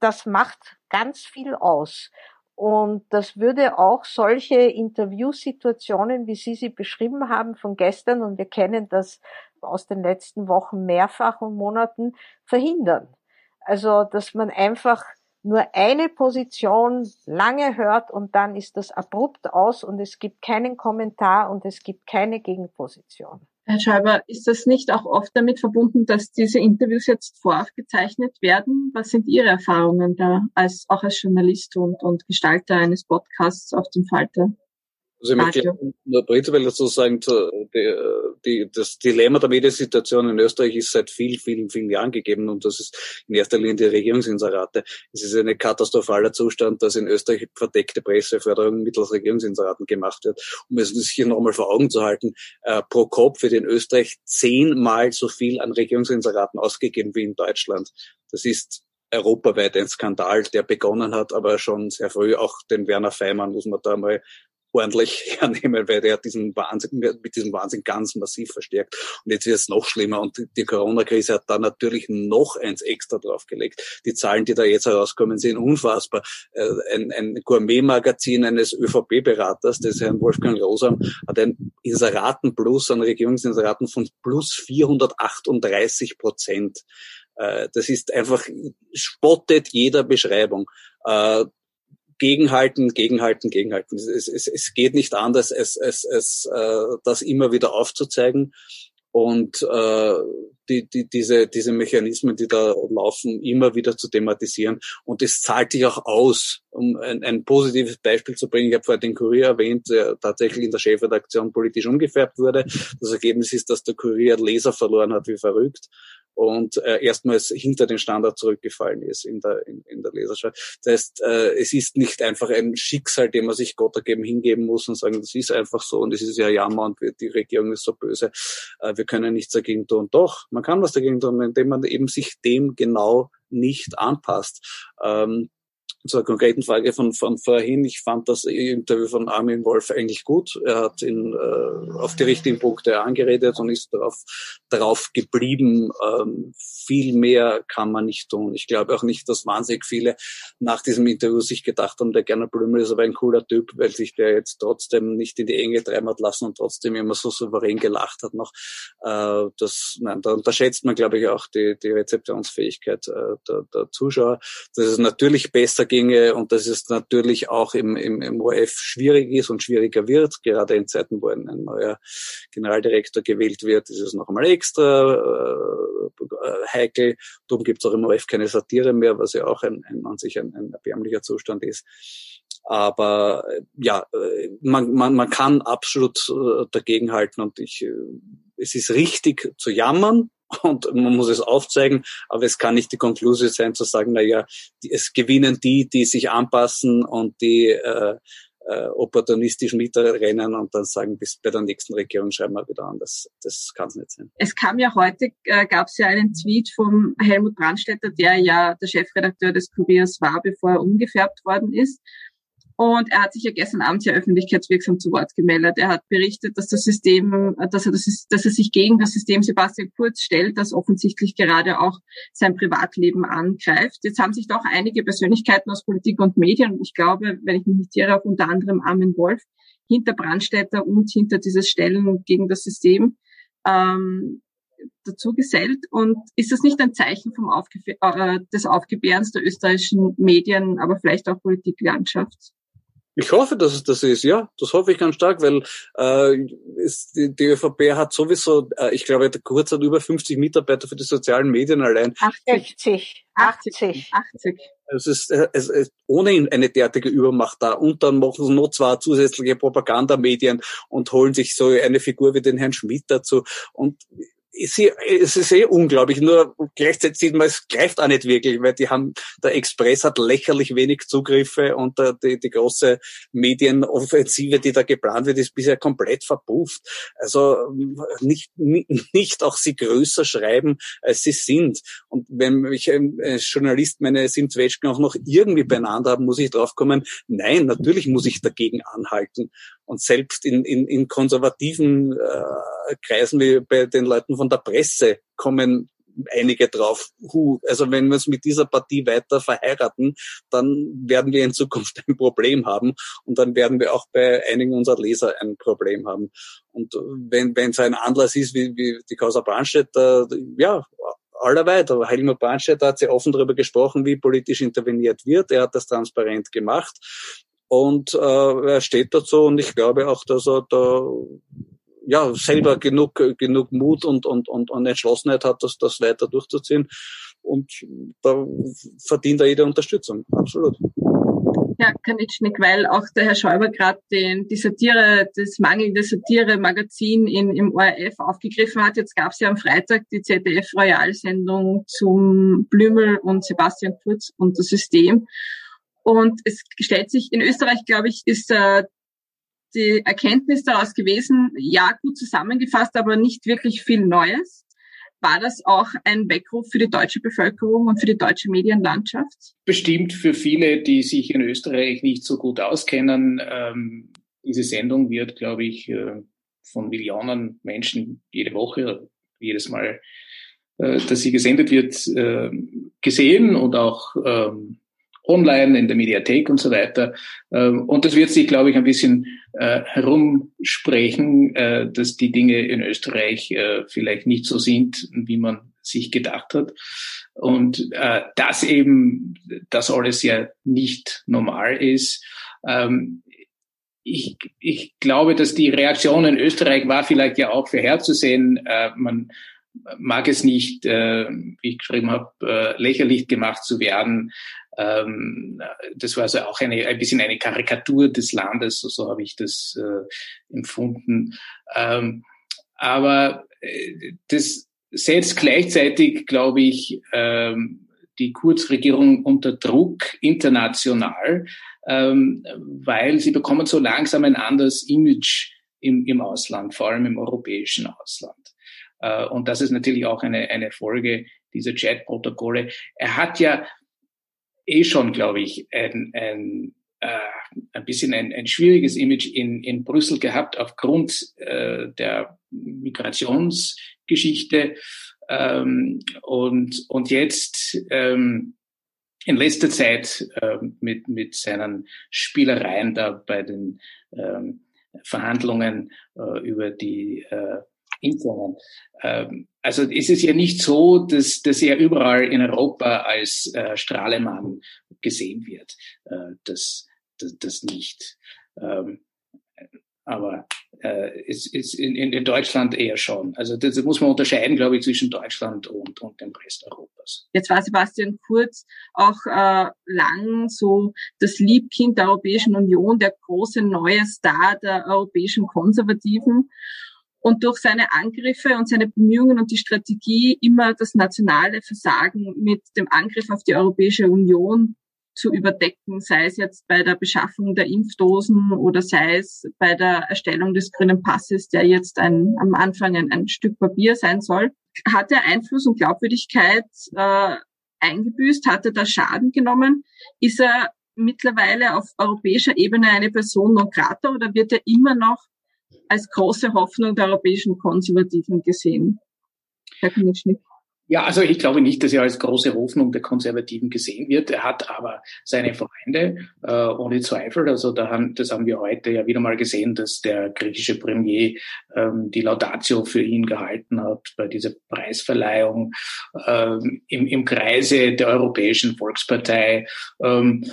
das macht ganz viel aus. Und das würde auch solche Interviewsituationen, wie Sie sie beschrieben haben von gestern, und wir kennen das aus den letzten Wochen mehrfach und Monaten, verhindern. Also, dass man einfach nur eine Position lange hört und dann ist das abrupt aus und es gibt keinen Kommentar und es gibt keine Gegenposition. Herr Schäuber, ist das nicht auch oft damit verbunden, dass diese Interviews jetzt voraufgezeichnet werden? Was sind Ihre Erfahrungen da, als, auch als Journalist und, und Gestalter eines Podcasts auf dem Falter? Also ich möchte nur prinzipiell dazu sagen, die, die, das Dilemma der Mediensituation in Österreich ist seit vielen, vielen, vielen Jahren gegeben und das ist in erster Linie die Regierungsinserate. Es ist ein katastrophaler Zustand, dass in Österreich verdeckte Presseförderung mittels Regierungsinseraten gemacht wird. Um es sich hier nochmal vor Augen zu halten, äh, pro Kopf wird in Österreich zehnmal so viel an Regierungsinseraten ausgegeben wie in Deutschland. Das ist europaweit ein Skandal, der begonnen hat, aber schon sehr früh auch den Werner Feimann muss man da mal ordentlich (laughs) hernehmen, weil der diesen Wahnsinn, mit diesem Wahnsinn ganz massiv verstärkt. Und jetzt wird es noch schlimmer. Und die Corona-Krise hat da natürlich noch eins extra draufgelegt. Die Zahlen, die da jetzt herauskommen, sind unfassbar. Äh, ein, ein Gourmet-Magazin eines ÖVP-Beraters, des Herrn Wolfgang Rosam, hat ein Inseraten-Plus, an Regierungsinseraten von plus 438 Prozent. Äh, das ist einfach, spottet jeder Beschreibung. Gegenhalten, gegenhalten, gegenhalten. Es, es, es geht nicht anders, es, es, es, äh, das immer wieder aufzuzeigen und äh, die, die, diese, diese Mechanismen, die da laufen, immer wieder zu thematisieren. Und es zahlt sich auch aus. Um ein, ein positives Beispiel zu bringen, ich habe vorher den Kurier erwähnt, der tatsächlich in der Chefredaktion politisch umgefärbt wurde. Das Ergebnis ist, dass der Kurier Leser verloren hat wie verrückt und äh, erstmals hinter den Standard zurückgefallen ist in der, in, in der Leserschaft. Das heißt, äh, es ist nicht einfach ein Schicksal, dem man sich Gott ergeben hingeben muss und sagen, das ist einfach so und es ist ja Jammer und die Regierung ist so böse, äh, wir können nichts dagegen tun. Doch, man kann was dagegen tun, indem man eben sich dem genau nicht anpasst. Ähm, zur konkreten Frage von, von vorhin, ich fand das Interview von Armin Wolf eigentlich gut. Er hat ihn äh, auf die richtigen Punkte angeredet und ist darauf, darauf geblieben. Ähm, viel mehr kann man nicht tun. Ich glaube auch nicht, dass wahnsinnig viele nach diesem Interview sich gedacht haben, der Gerner Blümel ist aber ein cooler Typ, weil sich der jetzt trotzdem nicht in die Enge hat lassen und trotzdem immer so souverän gelacht hat noch. Äh, das, nein, da unterschätzt man, glaube ich, auch die, die Rezeptionsfähigkeit äh, der, der Zuschauer. Das ist natürlich besser ginge und dass es natürlich auch im, im, im ORF schwierig ist und schwieriger wird. Gerade in Zeiten, wo ein, ein neuer Generaldirektor gewählt wird, ist es noch einmal extra äh, heikel. Darum gibt es auch im ORF keine Satire mehr, was ja auch ein, ein, an sich ein, ein erbärmlicher Zustand ist. Aber ja, man, man, man kann absolut äh, dagegenhalten und ich, äh, es ist richtig zu jammern, und man muss es aufzeigen, aber es kann nicht die Konklusion sein zu sagen, na ja, es gewinnen die, die sich anpassen und die äh, äh, opportunistisch mitrennen und dann sagen, bis bei der nächsten Regierung schreiben wir wieder an. Das, das kann es nicht sein. Es kam ja heute, äh, gab es ja einen Tweet vom Helmut Brandstätter, der ja der Chefredakteur des Kuriers war, bevor er umgefärbt worden ist. Und er hat sich ja gestern Abend ja öffentlichkeitswirksam zu Wort gemeldet. Er hat berichtet, dass das System, dass er, das ist, dass er sich gegen das System Sebastian Kurz stellt, das offensichtlich gerade auch sein Privatleben angreift. Jetzt haben sich doch einige Persönlichkeiten aus Politik und Medien, und ich glaube, wenn ich mich nicht irre, auch unter anderem Armin Wolf, hinter Brandstätter und hinter dieses Stellen gegen das System ähm, dazu gesellt. Und ist das nicht ein Zeichen vom Aufge äh, des Aufgebärens der österreichischen Medien, aber vielleicht auch Politiklandschaft? Ich hoffe, dass es das ist, ja. Das hoffe ich ganz stark, weil äh, ist, die, die ÖVP hat sowieso, äh, ich glaube, der Kurz hat über 50 Mitarbeiter für die sozialen Medien allein. 80, 80, 80. Es ist, es ist ohnehin eine derartige Übermacht da. Und dann machen sie noch zwei zusätzliche Propagandamedien und holen sich so eine Figur wie den Herrn Schmidt dazu. Und es ist eh unglaublich, nur gleichzeitig sieht man, es greift auch nicht wirklich, weil die haben, der Express hat lächerlich wenig Zugriffe und der, die, die große Medienoffensive, die da geplant wird, ist bisher komplett verpufft. Also nicht, nicht auch sie größer schreiben, als sie sind. Und wenn ich als Journalist meine Simzwetschgen auch noch irgendwie beieinander habe, muss ich draufkommen, nein, natürlich muss ich dagegen anhalten. Und selbst in, in, in konservativen äh, Kreisen wie bei den Leuten von der Presse kommen einige drauf. Huh, also wenn wir uns mit dieser Partie weiter verheiraten, dann werden wir in Zukunft (laughs) ein Problem haben und dann werden wir auch bei einigen unserer Leser ein Problem haben. Und wenn wenn es ein Anlass ist wie, wie die Causa Brandstätter, ja, allerweit. Aber Helmut Brandstätter hat sehr offen darüber gesprochen, wie politisch interveniert wird. Er hat das transparent gemacht. Und äh, er steht dazu und ich glaube auch, dass er da ja selber genug genug Mut und und und, und Entschlossenheit hat, das das weiter durchzuziehen. Und da verdient er jede Unterstützung, absolut. Ja, Kanitschnik, weil auch der Herr Schäuber gerade die Satire, das mangelnde Satire-Magazin in, im ORF aufgegriffen hat. Jetzt gab es ja am Freitag die ZDF-Royalsendung zum Blümel und Sebastian Kurz und das System. Und es stellt sich, in Österreich, glaube ich, ist äh, die Erkenntnis daraus gewesen, ja, gut zusammengefasst, aber nicht wirklich viel Neues. War das auch ein Weckruf für die deutsche Bevölkerung und für die deutsche Medienlandschaft? Bestimmt für viele, die sich in Österreich nicht so gut auskennen. Ähm, diese Sendung wird, glaube ich, äh, von Millionen Menschen jede Woche, jedes Mal, äh, dass sie gesendet wird, äh, gesehen und auch ähm, online, in der Mediathek und so weiter. Ähm, und das wird sich, glaube ich, ein bisschen äh, herumsprechen, äh, dass die Dinge in Österreich äh, vielleicht nicht so sind, wie man sich gedacht hat. Und äh, dass eben das alles ja nicht normal ist. Ähm, ich, ich glaube, dass die Reaktion in Österreich war vielleicht ja auch vorherzusehen. Äh, man mag es nicht, äh, wie ich geschrieben habe, äh, lächerlich gemacht zu werden. Ähm, das war also auch eine, ein bisschen eine Karikatur des Landes, so, so habe ich das äh, empfunden. Ähm, aber äh, das setzt gleichzeitig, glaube ich, ähm, die Kurzregierung unter Druck international, ähm, weil sie bekommen so langsam ein anderes Image im, im Ausland, vor allem im europäischen Ausland. Äh, und das ist natürlich auch eine, eine Folge dieser Chat-Protokolle. Er hat ja eh schon, glaube ich, ein, ein, äh, ein bisschen ein, ein schwieriges Image in, in Brüssel gehabt aufgrund äh, der Migrationsgeschichte. Ähm, und, und jetzt ähm, in letzter Zeit äh, mit, mit seinen Spielereien da bei den ähm, Verhandlungen äh, über die äh, Impfungen. Ähm, also ist es ja nicht so, dass, dass er überall in Europa als äh, Strahlemann gesehen wird. Äh, das, das, das nicht. Ähm, aber äh, es ist in, in Deutschland eher schon. Also das muss man unterscheiden, glaube ich, zwischen Deutschland und, und dem Rest Europas. Jetzt war Sebastian Kurz auch äh, lang so das Liebkind der Europäischen Union, der große neue Star der europäischen Konservativen und durch seine Angriffe und seine Bemühungen und die Strategie immer das nationale Versagen mit dem Angriff auf die Europäische Union zu überdecken, sei es jetzt bei der Beschaffung der Impfdosen oder sei es bei der Erstellung des grünen Passes, der jetzt ein, am Anfang ein, ein Stück Papier sein soll, hat er Einfluss und Glaubwürdigkeit äh, eingebüßt, hat er da Schaden genommen, ist er mittlerweile auf europäischer Ebene eine Person non grata oder wird er immer noch als große Hoffnung der europäischen Konservativen gesehen. Herr Knischnick. Ja, also ich glaube nicht, dass er als große Hoffnung der Konservativen gesehen wird. Er hat aber seine Freunde, äh, ohne Zweifel. Also da haben, das haben wir heute ja wieder mal gesehen, dass der griechische Premier ähm, die Laudatio für ihn gehalten hat bei dieser Preisverleihung ähm, im, im Kreise der Europäischen Volkspartei. Ähm,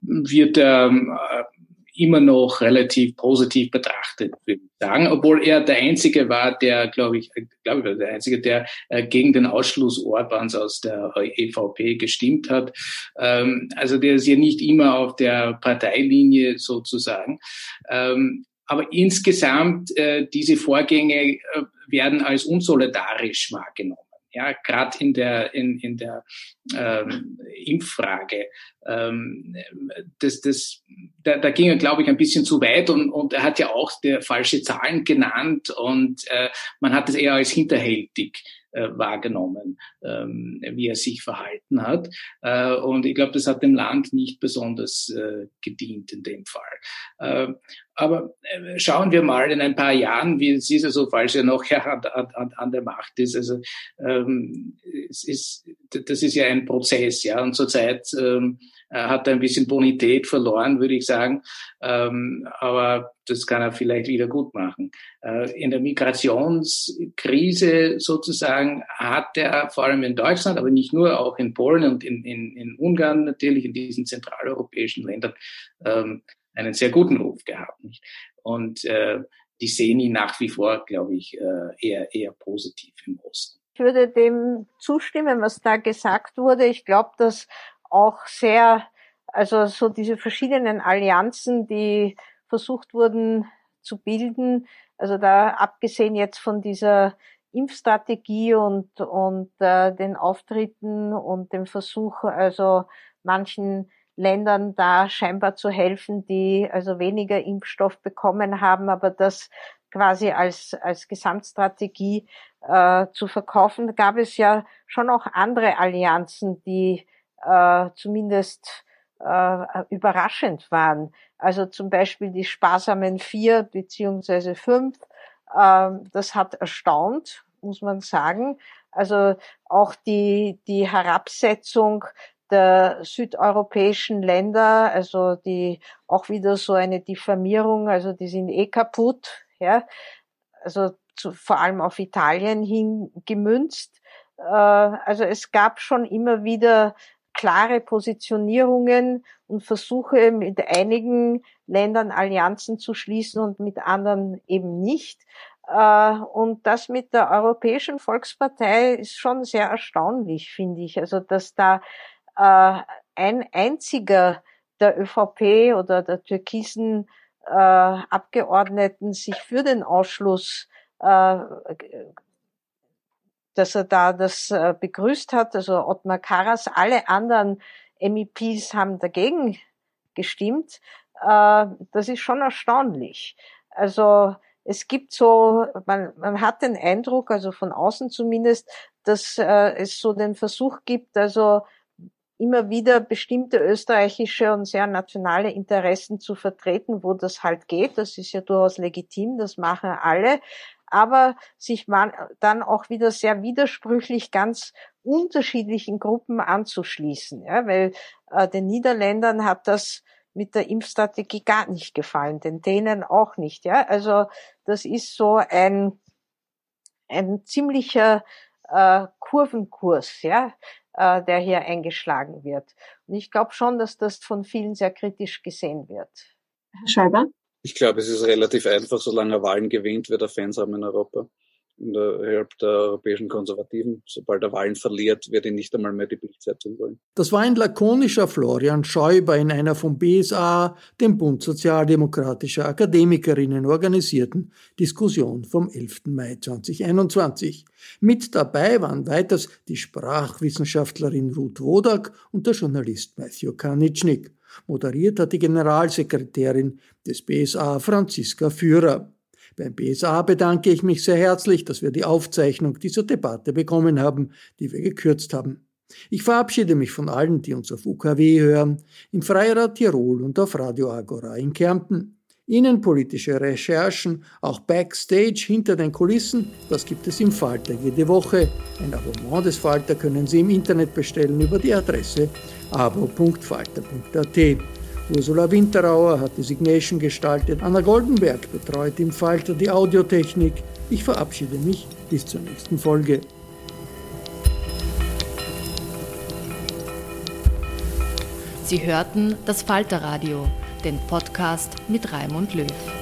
wird er äh, immer noch relativ positiv betrachtet, würde ich sagen, obwohl er der Einzige war, der, glaube ich, glaube ich, der Einzige, der äh, gegen den Ausschluss Orbans aus der EVP gestimmt hat. Ähm, also der ist ja nicht immer auf der Parteilinie sozusagen. Ähm, aber insgesamt äh, diese Vorgänge äh, werden als unsolidarisch wahrgenommen ja, gerade in der in, in der ähm, Impffrage. Ähm, das, das, da, da ging er, glaube ich, ein bisschen zu weit und, und er hat ja auch der falsche Zahlen genannt und äh, man hat es eher als hinterhältig äh, wahrgenommen, ähm, wie er sich verhalten hat. Äh, und ich glaube, das hat dem Land nicht besonders äh, gedient in dem Fall. Äh, aber äh, schauen wir mal in ein paar Jahren, wie es ist, also falls er noch (laughs) an, an, an der Macht ist. Also ähm, es ist, das ist ja ein Prozess, ja. Und zurzeit ähm, hat er ein bisschen Bonität verloren, würde ich sagen. Ähm, aber das kann er vielleicht wieder gut machen. Äh, in der Migrationskrise sozusagen hat er vor allem in Deutschland, aber nicht nur, auch in Polen und in, in, in Ungarn natürlich, in diesen zentraleuropäischen Ländern, ähm, einen sehr guten Ruf gehabt. Nicht? Und äh, die sehen ihn nach wie vor, glaube ich, äh, eher, eher positiv im Osten. Ich würde dem zustimmen, was da gesagt wurde. Ich glaube, dass auch sehr Also so diese verschiedenen Allianzen, die versucht wurden zu bilden, also da abgesehen jetzt von dieser Impfstrategie und, und äh, den Auftritten und dem Versuch, also manchen Ländern da scheinbar zu helfen, die also weniger Impfstoff bekommen haben, aber das quasi als, als Gesamtstrategie äh, zu verkaufen, da gab es ja schon auch andere Allianzen, die äh, zumindest äh, überraschend waren. Also zum Beispiel die sparsamen vier beziehungsweise fünf. Äh, das hat erstaunt, muss man sagen. Also auch die, die Herabsetzung der südeuropäischen Länder, also die auch wieder so eine Diffamierung, also die sind eh kaputt, ja, also zu, vor allem auf Italien hin gemünzt. Äh, also es gab schon immer wieder klare Positionierungen und Versuche mit einigen Ländern Allianzen zu schließen und mit anderen eben nicht. Äh, und das mit der Europäischen Volkspartei ist schon sehr erstaunlich, finde ich. Also, dass da äh, ein einziger der ÖVP oder der türkisen äh, Abgeordneten sich für den Ausschluss, äh, dass er da das äh, begrüßt hat, also Ottmar Karas, alle anderen MEPs haben dagegen gestimmt. Äh, das ist schon erstaunlich. Also es gibt so, man, man hat den Eindruck, also von außen zumindest, dass äh, es so den Versuch gibt, also immer wieder bestimmte österreichische und sehr nationale Interessen zu vertreten, wo das halt geht. Das ist ja durchaus legitim, das machen alle. Aber sich dann auch wieder sehr widersprüchlich ganz unterschiedlichen Gruppen anzuschließen, ja, weil äh, den Niederländern hat das mit der Impfstrategie gar nicht gefallen, den Dänen auch nicht, ja. Also das ist so ein ein ziemlicher äh, Kurvenkurs, ja äh, der hier eingeschlagen wird. Und ich glaube schon, dass das von vielen sehr kritisch gesehen wird. Herr Schäuber? Ich glaube, es ist relativ einfach, solange er Wahlen gewinnt, wird er Fans haben in Europa innerhalb der europäischen Konservativen. Sobald er Wahlen verliert, wird ihn nicht einmal mehr die Bildzeitung wollen. Das war ein lakonischer Florian Schäuber in einer vom BSA, dem Bund Sozialdemokratischer Akademikerinnen, organisierten Diskussion vom 11. Mai 2021. Mit dabei waren weiters die Sprachwissenschaftlerin Ruth Wodak und der Journalist Matthew Kanitschnik. Moderiert hat die Generalsekretärin des BSA Franziska Führer. Beim BSA bedanke ich mich sehr herzlich, dass wir die Aufzeichnung dieser Debatte bekommen haben, die wir gekürzt haben. Ich verabschiede mich von allen, die uns auf UKW hören, im Freirad Tirol und auf Radio Agora in Kärnten. Innenpolitische Recherchen, auch Backstage hinter den Kulissen, das gibt es im Falter jede Woche. Ein Abonnement des Falter können Sie im Internet bestellen über die Adresse abo.falter.at. Ursula Winterauer hat die Signation gestaltet. Anna Goldenberg betreut im Falter die Audiotechnik. Ich verabschiede mich bis zur nächsten Folge. Sie hörten das Falterradio, den Podcast mit Raimund Löw.